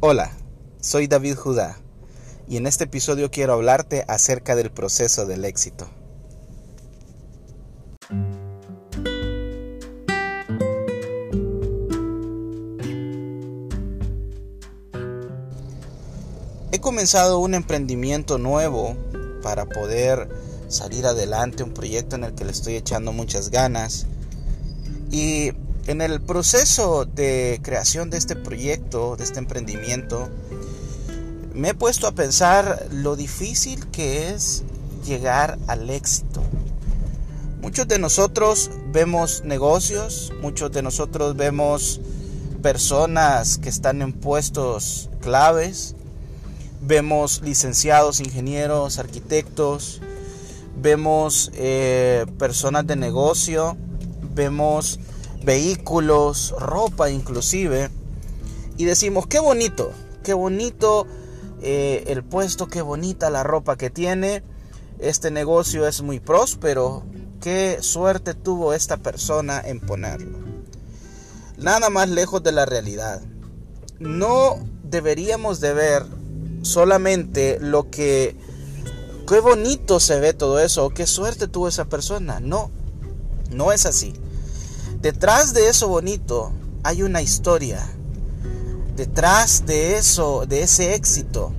Hola, soy David Judá y en este episodio quiero hablarte acerca del proceso del éxito. He comenzado un emprendimiento nuevo para poder salir adelante, un proyecto en el que le estoy echando muchas ganas y en el proceso de creación de este proyecto, de este emprendimiento, me he puesto a pensar lo difícil que es llegar al éxito. Muchos de nosotros vemos negocios, muchos de nosotros vemos personas que están en puestos claves, vemos licenciados, ingenieros, arquitectos, vemos eh, personas de negocio, vemos vehículos, ropa inclusive, y decimos, qué bonito, qué bonito eh, el puesto, qué bonita la ropa que tiene, este negocio es muy próspero, qué suerte tuvo esta persona en ponerlo. Nada más lejos de la realidad. No deberíamos de ver solamente lo que, qué bonito se ve todo eso, qué suerte tuvo esa persona. No, no es así. Detrás de eso bonito hay una historia. Detrás de eso, de ese éxito,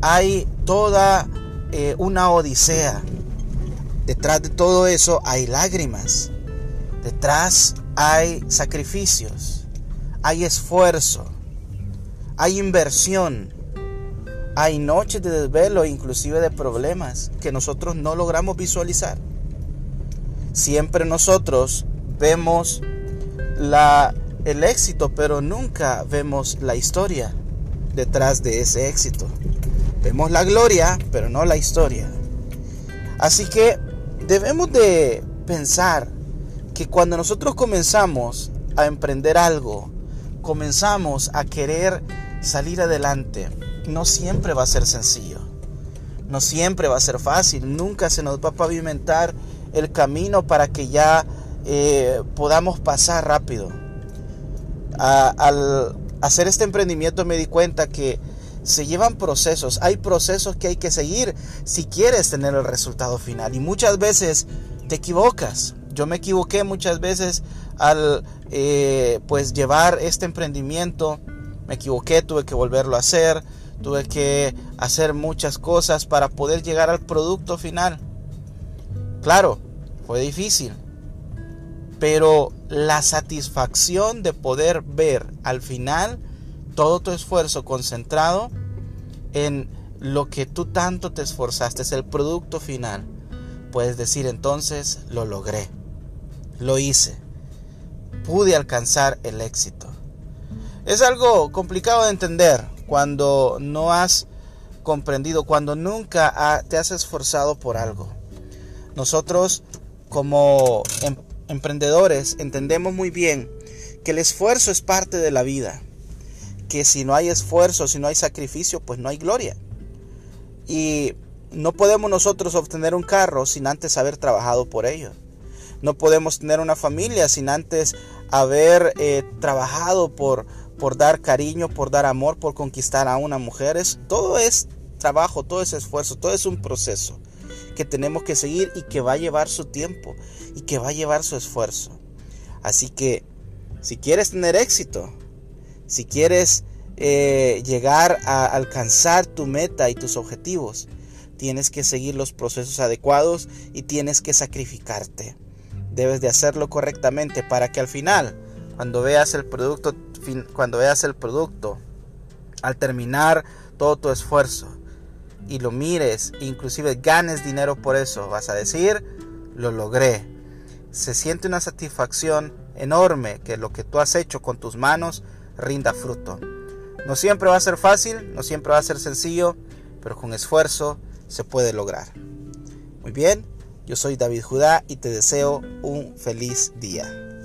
hay toda eh, una odisea. Detrás de todo eso hay lágrimas. Detrás hay sacrificios. Hay esfuerzo. Hay inversión. Hay noches de desvelo, inclusive de problemas que nosotros no logramos visualizar. Siempre nosotros vemos la, el éxito, pero nunca vemos la historia detrás de ese éxito. Vemos la gloria, pero no la historia. Así que debemos de pensar que cuando nosotros comenzamos a emprender algo, comenzamos a querer salir adelante, no siempre va a ser sencillo. No siempre va a ser fácil. Nunca se nos va a pavimentar el camino para que ya eh, podamos pasar rápido. al hacer este emprendimiento me di cuenta que se llevan procesos, hay procesos que hay que seguir si quieres tener el resultado final y muchas veces te equivocas. Yo me equivoqué muchas veces al eh, pues llevar este emprendimiento, me equivoqué, tuve que volverlo a hacer, tuve que hacer muchas cosas para poder llegar al producto final. Claro, fue difícil, pero la satisfacción de poder ver al final todo tu esfuerzo concentrado en lo que tú tanto te esforzaste, es el producto final. Puedes decir entonces, lo logré, lo hice, pude alcanzar el éxito. Es algo complicado de entender cuando no has comprendido, cuando nunca te has esforzado por algo. Nosotros como em, emprendedores entendemos muy bien que el esfuerzo es parte de la vida, que si no hay esfuerzo, si no hay sacrificio, pues no hay gloria. Y no podemos nosotros obtener un carro sin antes haber trabajado por ello. No podemos tener una familia sin antes haber eh, trabajado por, por dar cariño, por dar amor, por conquistar a una mujer. todo es trabajo, todo es esfuerzo, todo es un proceso que tenemos que seguir y que va a llevar su tiempo y que va a llevar su esfuerzo. Así que si quieres tener éxito, si quieres eh, llegar a alcanzar tu meta y tus objetivos, tienes que seguir los procesos adecuados y tienes que sacrificarte. Debes de hacerlo correctamente para que al final, cuando veas el producto, cuando veas el producto, al terminar todo tu esfuerzo, y lo mires, inclusive ganes dinero por eso, vas a decir, lo logré. Se siente una satisfacción enorme que lo que tú has hecho con tus manos rinda fruto. No siempre va a ser fácil, no siempre va a ser sencillo, pero con esfuerzo se puede lograr. Muy bien, yo soy David Judá y te deseo un feliz día.